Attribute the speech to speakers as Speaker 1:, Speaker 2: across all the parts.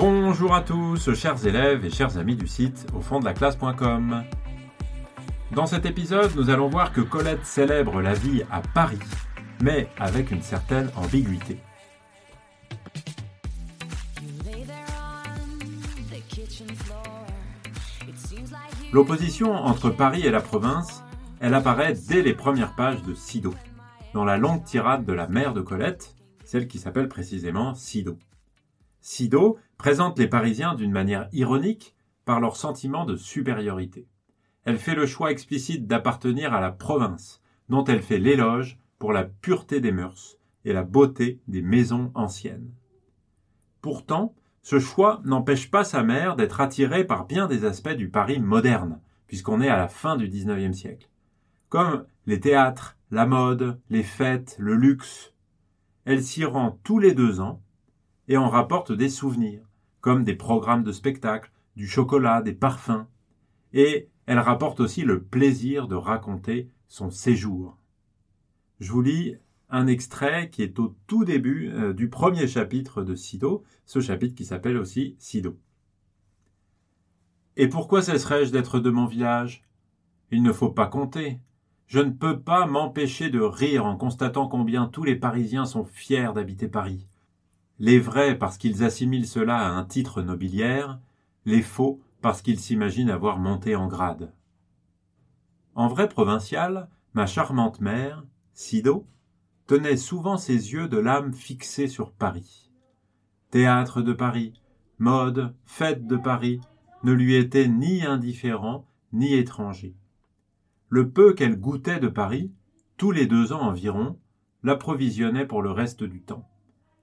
Speaker 1: Bonjour à tous, chers élèves et chers amis du site au fond de la classe.com. Dans cet épisode, nous allons voir que Colette célèbre la vie à Paris, mais avec une certaine ambiguïté. L'opposition entre Paris et la province, elle apparaît dès les premières pages de Sido, dans la longue tirade de la mère de Colette, celle qui s'appelle précisément Sido. Sido présente les Parisiens d'une manière ironique par leur sentiment de supériorité. Elle fait le choix explicite d'appartenir à la province, dont elle fait l'éloge pour la pureté des mœurs et la beauté des maisons anciennes. Pourtant, ce choix n'empêche pas sa mère d'être attirée par bien des aspects du Paris moderne, puisqu'on est à la fin du XIXe siècle. Comme les théâtres, la mode, les fêtes, le luxe. Elle s'y rend tous les deux ans et en rapporte des souvenirs, des programmes de spectacle, du chocolat, des parfums. Et elle rapporte aussi le plaisir de raconter son séjour. Je vous lis un extrait qui est au tout début euh, du premier chapitre de Sido, ce chapitre qui s'appelle aussi Sido. Et pourquoi cesserais-je d'être de mon village? Il ne faut pas compter. Je ne peux pas m'empêcher de rire en constatant combien tous les Parisiens sont fiers d'habiter Paris les vrais parce qu'ils assimilent cela à un titre nobiliaire, les faux parce qu'ils s'imaginent avoir monté en grade. En vrai provincial, ma charmante mère, Sido, tenait souvent ses yeux de l'âme fixés sur Paris. Théâtre de Paris, mode, fête de Paris, ne lui étaient ni indifférents ni étrangers. Le peu qu'elle goûtait de Paris, tous les deux ans environ, l'approvisionnait pour le reste du temps.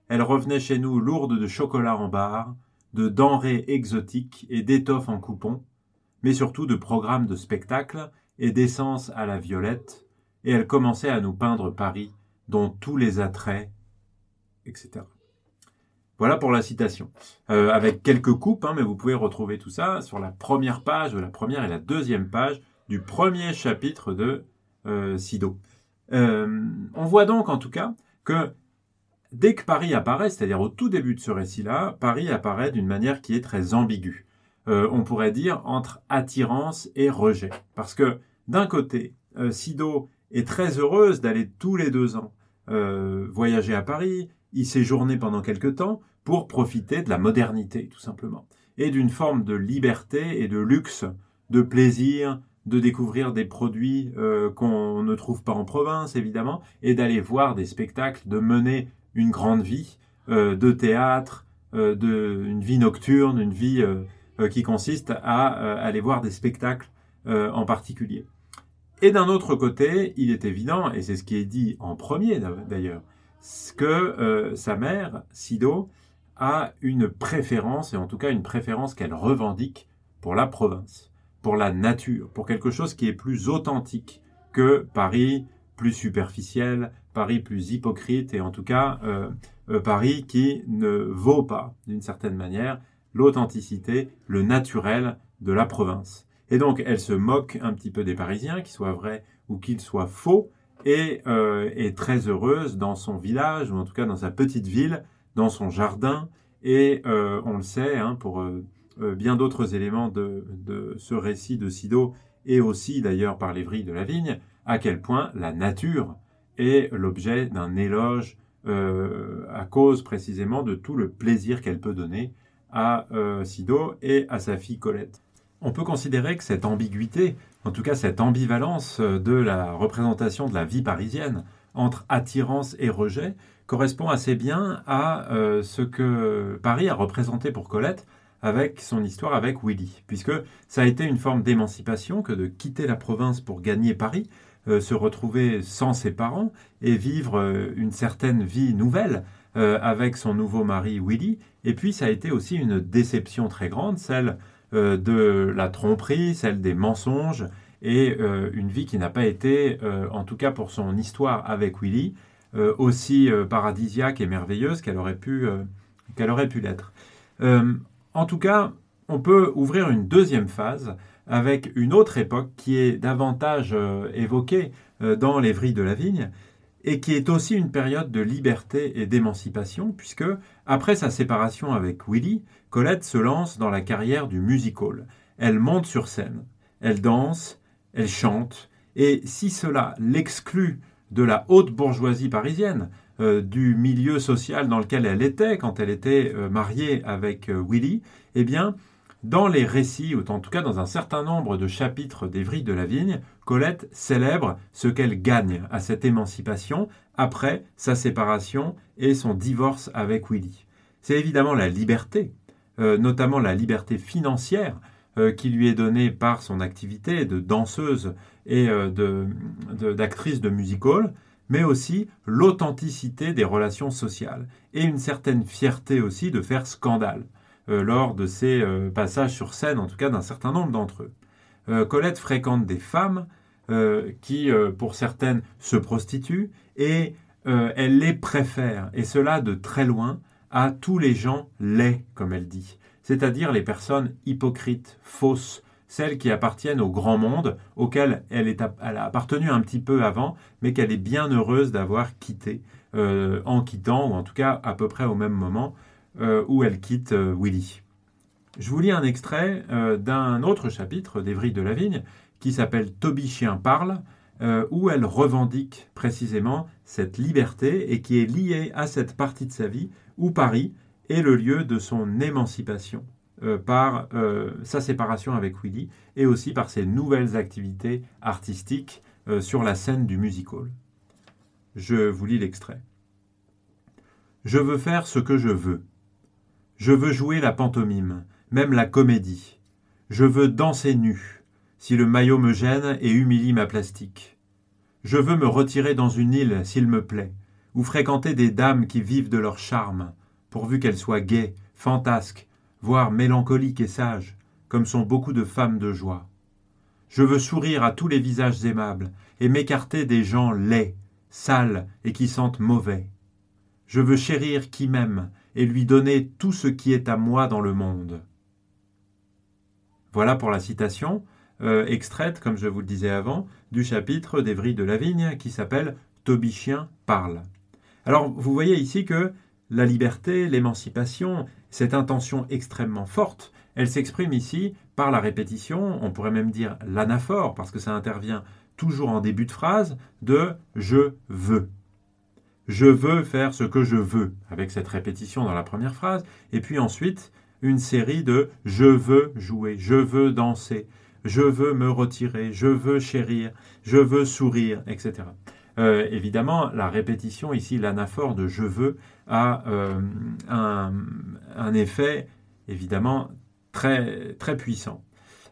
Speaker 1: Elle revenait chez nous lourde de chocolat en barre, de denrées exotiques et d'étoffes en coupons, mais surtout de programmes de spectacles et d'essence à la violette, et elle commençait à nous peindre Paris, dont tous les attraits, etc. Voilà pour la citation. Euh, avec quelques coupes, hein, mais vous pouvez retrouver tout ça sur la première page, la première et la deuxième page du premier chapitre de euh, Sido. Euh, on voit donc en tout cas que Dès que Paris apparaît, c'est-à-dire au tout début de ce récit-là, Paris apparaît d'une manière qui est très ambiguë. Euh, on pourrait dire entre attirance et rejet. Parce que d'un côté, euh, Sido est très heureuse d'aller tous les deux ans euh, voyager à Paris, y séjourner pendant quelque temps pour profiter de la modernité, tout simplement, et d'une forme de liberté et de luxe, de plaisir, de découvrir des produits qu'on ne trouve pas en province, évidemment, et d'aller voir des spectacles, de mener une grande vie euh, de théâtre, euh, une vie nocturne, une vie euh, qui consiste à aller voir des spectacles en particulier. Et d'un autre côté, il est évident, et c'est ce qui est dit en premier d'ailleurs, que sa mère, Sido, a une préférence, et en tout cas une préférence qu'elle revendique pour la province, pour la nature, pour quelque chose qui est plus authentique que Paris, plus superficiel, Paris plus hypocrite et en tout cas euh, euh, Paris qui ne vaut pas, d'une certaine manière, l'authenticité, le naturel de la province. Et donc elle se moque un petit peu des Parisiens, qu'ils soient vrais ou qu'ils soient faux, et euh, est très heureuse dans son village, ou en tout cas dans sa petite ville, dans son jardin, et on le sait, hein, pour bien d'autres éléments de, de, ce récit de Sido, et aussi d'ailleurs par vrilles de la vigne, à quel point la nature est l'objet d'un éloge euh, à cause précisément de tout le plaisir qu'elle peut donner à euh, Sido et à sa fille Colette. On peut considérer que cette ambiguïté, en tout cas cette ambivalence de la représentation de la vie parisienne entre attirance et rejet, correspond assez bien à euh, ce que Paris a représenté pour Colette avec son histoire avec Willy, puisque ça a été une forme d'émancipation que de quitter la province pour gagner Paris, euh, se retrouver sans ses parents et vivre euh, une certaine vie nouvelle euh, avec son nouveau mari Willy. Et puis ça a été aussi une déception très grande, celle de la tromperie, celle des mensonges et une vie qui n'a pas été, en tout cas pour son histoire avec Willy, aussi paradisiaque et merveilleuse qu'elle aurait pu, qu'elle aurait pu l'être. en tout cas, on peut ouvrir une deuxième phase avec une autre époque qui est davantage euh, évoquée euh, dans les vrilles de la vigne, et qui est aussi une période de liberté et d'émancipation, puisque, après sa séparation avec Willy, Colette se lance dans la carrière du musical. Elle monte sur scène, elle danse, elle chante, et si cela l'exclut de la haute bourgeoisie parisienne, euh, du milieu social dans lequel elle était quand elle était mariée avec Willy, eh bien, dans les récits, ou en tout cas dans un certain nombre de chapitres d'Evry de la Vigne, Colette célèbre ce qu'elle gagne à cette émancipation après sa séparation et son divorce avec Willy. C'est évidemment la liberté, euh, notamment la liberté financière, euh, qui lui est donnée par son activité de danseuse et euh, d'actrice de, de music hall, mais aussi l'authenticité des relations sociales et une certaine fierté aussi de faire scandale. Euh, lors de ses euh, passages sur scène, en tout cas d'un certain nombre d'entre eux. Euh, Colette fréquente des femmes qui, pour certaines, se prostituent et elle les préfère, et cela de très loin, à tous les gens laids, comme elle dit, c'est-à-dire les personnes hypocrites, fausses, celles qui appartiennent au grand monde, auquel elle, est, a appartenu un petit peu avant, mais qu'elle est bien heureuse d'avoir quitté, en quittant, ou en tout cas à peu près au même moment, où elle quitte euh, Willy. Je vous lis un extrait euh, d'un autre chapitre d'Evry de la Vigne qui s'appelle Toby Chien parle, où elle revendique précisément cette liberté et qui est liée à cette partie de sa vie où Paris est le lieu de son émancipation par sa séparation avec Willy et aussi par ses nouvelles activités artistiques sur la scène du music hall. Je vous lis l'extrait. Je veux faire ce que je veux. Je veux jouer la pantomime, même la comédie. Je veux danser nu, si le maillot me gêne et humilie ma plastique. Je veux me retirer dans une île, s'il me plaît, ou fréquenter des dames qui vivent de leur charme, pourvu qu'elles soient gaies, fantasques, voire mélancoliques et sages, comme sont beaucoup de femmes de joie. Je veux sourire à tous les visages aimables, et m'écarter des gens laids, sales et qui sentent mauvais. Je veux chérir qui m'aime, et lui donner tout ce qui est à moi dans le monde. Voilà pour la citation, euh, extraite, comme je vous le disais avant, du chapitre d'Evry de la Vigne qui s'appelle Tobichien parle. Alors vous voyez ici que la liberté, l'émancipation, cette intention extrêmement forte, elle s'exprime ici par la répétition, on pourrait même dire l'anaphore, parce que ça intervient toujours en début de phrase, de je veux je veux faire ce que je veux, avec cette répétition dans la première phrase, et puis ensuite une série de je veux jouer, je veux danser, je veux me retirer, je veux chérir, je veux sourire, etc. Euh, évidemment, la répétition ici, l'anaphore de je veux, a euh, un, effet évidemment très, très puissant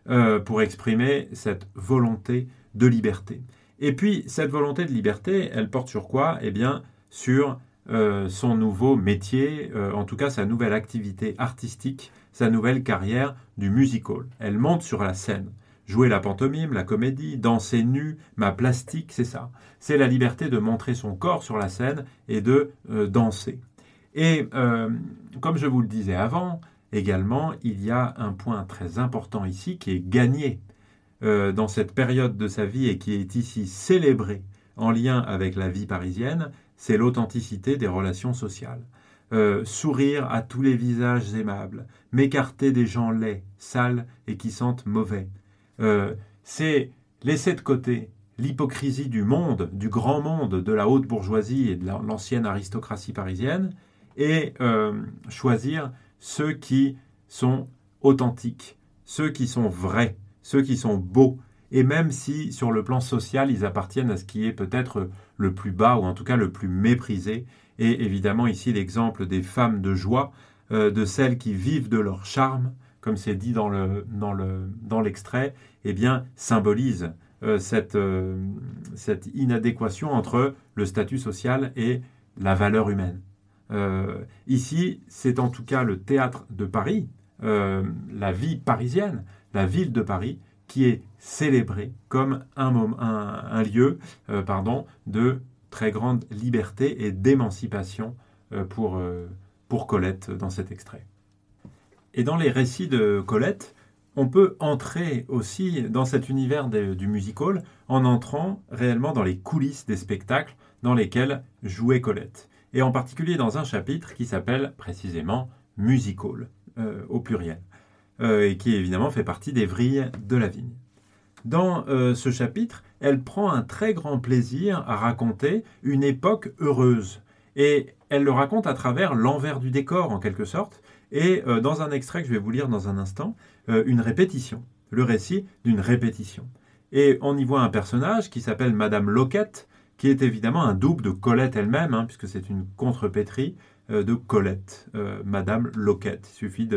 Speaker 1: euh, pour exprimer cette volonté de liberté. Et puis, cette volonté de liberté, elle porte sur quoi? Eh bien, sur euh, son nouveau métier, euh, en tout cas sa nouvelle activité artistique, sa nouvelle carrière du musical. Elle monte sur la scène. Jouer la pantomime, la comédie, danser nu, ma plastique, c'est ça. C'est la liberté de montrer son corps sur la scène et de euh, danser. Et comme je vous le disais avant, également, il y a un point très important ici qui est gagné dans cette période de sa vie et qui est ici célébré en lien avec la vie parisienne, c'est l'authenticité des relations sociales. Euh, sourire à tous les visages aimables, m'écarter des gens laids, sales et qui sentent mauvais. Euh, c'est laisser de côté l'hypocrisie du monde, du grand monde, de la haute bourgeoisie et de l'ancienne aristocratie parisienne, et euh, choisir ceux qui sont authentiques, ceux qui sont vrais, ceux qui sont beaux, et même si sur le plan social ils appartiennent à ce qui est peut-être le plus bas ou en tout cas le plus méprisé, et évidemment ici l'exemple des femmes de joie, euh, de celles qui vivent de leur charme, comme c'est dit dans, le, dans, le, dans l'extrait, eh bien symbolise euh, cette, euh, cette inadéquation entre le statut social et la valeur humaine. ici, c'est en tout cas le théâtre de Paris, la vie parisienne, la ville de Paris, qui est célébré comme un, lieu euh, de très grande liberté et d'émancipation euh, pour, euh, pour Colette dans cet extrait. Et dans les récits de Colette, on peut entrer aussi dans cet univers du musical en entrant réellement dans les coulisses des spectacles dans lesquels jouait Colette. Et en particulier dans un chapitre qui s'appelle précisément Musical, au pluriel, euh, et qui évidemment fait partie des vrilles de la vigne. Dans euh, ce chapitre, elle prend un très grand plaisir à raconter une époque heureuse. Et elle le raconte à travers l'envers du décor, en quelque sorte, et dans un extrait que je vais vous lire dans un instant, une répétition, le récit d'une répétition. Et on y voit un personnage qui s'appelle Madame Loquette, qui est évidemment un double de Colette elle-même, hein, puisque c'est une contrepétrie euh, de Colette, euh, Madame Loquette. Il suffit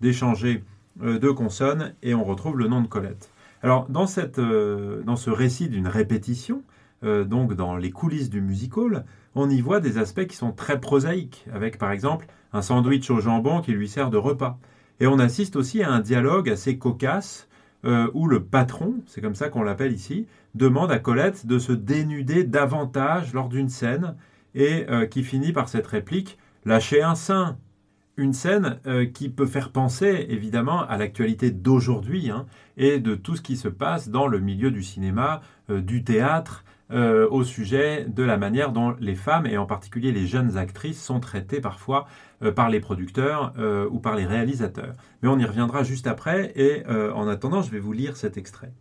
Speaker 1: d'échanger euh, deux consonnes et on retrouve le nom de Colette. Alors, dans, cette, dans ce récit d'une répétition, donc dans les coulisses du musical, on y voit des aspects qui sont très prosaïques, avec par exemple un sandwich au jambon qui lui sert de repas. Et on assiste aussi à un dialogue assez cocasse euh, où le patron, c'est comme ça qu'on l'appelle ici, demande à Colette de se dénuder davantage lors d'une scène et euh, qui finit par cette réplique Lâchez un sein une scène euh, qui peut faire penser évidemment à l'actualité d'aujourd'hui hein, et de tout ce qui se passe dans le milieu du cinéma, du théâtre, euh, au sujet de la manière dont les femmes, et en particulier les jeunes actrices, sont traitées parfois euh, par les producteurs euh, ou par les réalisateurs. Mais on y reviendra juste après, et en attendant, je vais vous lire cet extrait.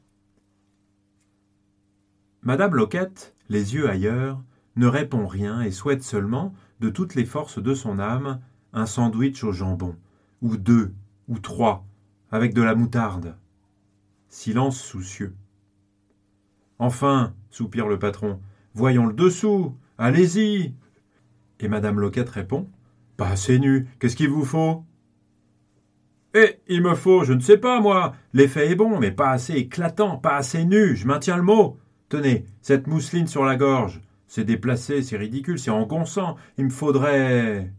Speaker 1: Madame Loquette, les yeux ailleurs, ne répond rien et souhaite seulement, de toutes les forces de son âme, un sandwich au jambon, ou deux, ou trois, avec de la moutarde. Silence soucieux. Enfin, soupire le patron, voyons le dessous, allez-y. Et Madame Loquette répond Pas assez nu, qu'est-ce qu'il vous faut? Eh, il me faut, je ne sais pas, moi. L'effet est bon, mais pas assez éclatant, pas assez nu, je maintiens le mot. Tenez, cette mousseline sur la gorge. C'est déplacé, c'est ridicule, c'est engonçant. Il me faudrait.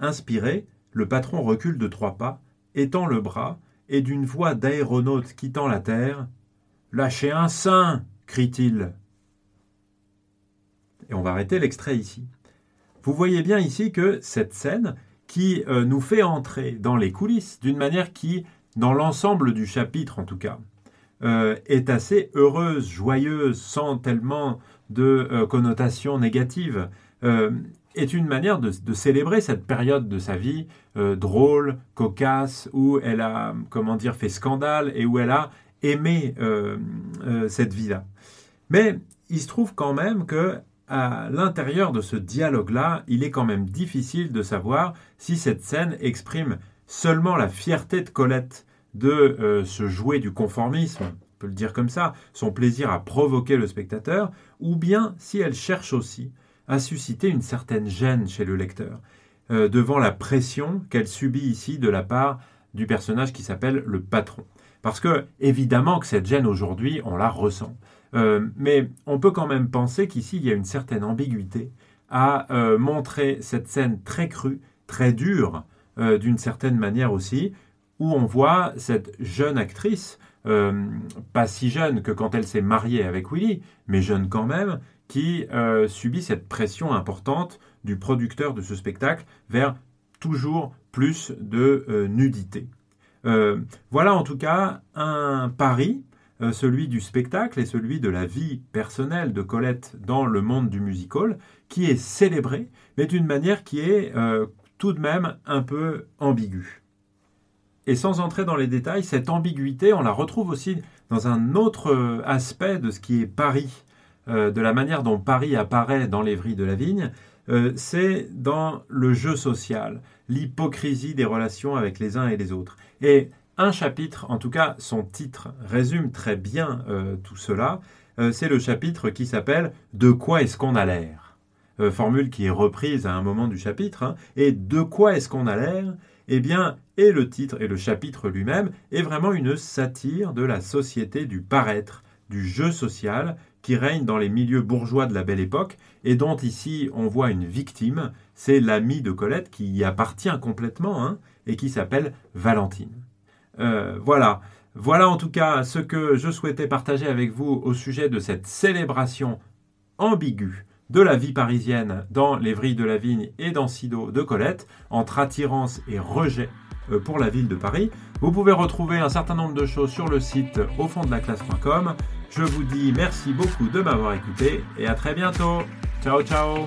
Speaker 1: Inspiré, le patron recule de trois pas, étend le bras, et d'une voix d'aéronaute quittant la terre Lâchez un sein crie-t-il. Et on va arrêter l'extrait ici. Vous voyez bien ici que cette scène qui euh, nous fait entrer dans les coulisses d'une manière qui, dans l'ensemble du chapitre en tout cas, euh, est assez heureuse, joyeuse, sans tellement de euh, connotations négatives, est une manière de, célébrer cette période de sa vie drôle, cocasse, où elle a, comment dire, fait scandale et où elle a aimer euh, euh, cette vie-là. Mais il se trouve quand même que à l'intérieur de ce dialogue-là, il est quand même difficile de savoir si cette scène exprime seulement la fierté de Colette de euh, se jouer du conformisme, on peut le dire comme ça, son plaisir à provoquer le spectateur, ou bien si elle cherche aussi à susciter une certaine gêne chez le lecteur, devant la pression qu'elle subit ici de la part du personnage qui s'appelle le patron. Parce que, évidemment, que cette gêne aujourd'hui, on la ressent. Euh, mais on peut quand même penser qu'ici, il y a une certaine ambiguïté à euh, montrer cette scène très crue, très dure, euh, d'une certaine manière aussi, où on voit cette jeune actrice, pas si jeune que quand elle s'est mariée avec Willy, mais jeune quand même, qui subit cette pression importante du producteur de ce spectacle vers toujours plus de nudité. Euh, voilà en tout cas un pari, euh, celui du spectacle et celui de la vie personnelle de Colette dans le monde du musical, qui est célébré, mais d'une manière qui est euh, tout de même un peu ambiguë. Et sans entrer dans les détails, cette ambiguïté, on la retrouve aussi dans un autre aspect de ce qui est Paris, de la manière dont Paris apparaît dans vrilles de la vigne, c'est dans le jeu social, l'hypocrisie des relations avec les uns et les autres. Et un chapitre, en tout cas son titre, résume très bien euh, tout cela. Euh, c'est le chapitre qui s'appelle De quoi est-ce qu'on a l'air? Euh, Formule qui est reprise à un moment du chapitre. Hein. et de quoi est-ce qu'on a l'air? Eh bien, et le titre et le chapitre lui-même est vraiment une satire de la société du paraître, du jeu social qui règne dans les milieux bourgeois de la belle époque et dont ici on voit une victime, c'est l'ami de Colette qui y appartient complètement hein, et qui s'appelle Valentine. Euh, voilà. Voilà en tout cas ce que je souhaitais partager avec vous au sujet de cette célébration ambiguë de la vie parisienne dans les vrilles de la vigne et dans Sido de Colette, entre attirance et rejet euh, pour la ville de Paris. Vous pouvez retrouver un certain nombre de choses sur le site au fond de la classe.com. Je vous dis merci beaucoup de m'avoir écouté et à très bientôt. Ciao ciao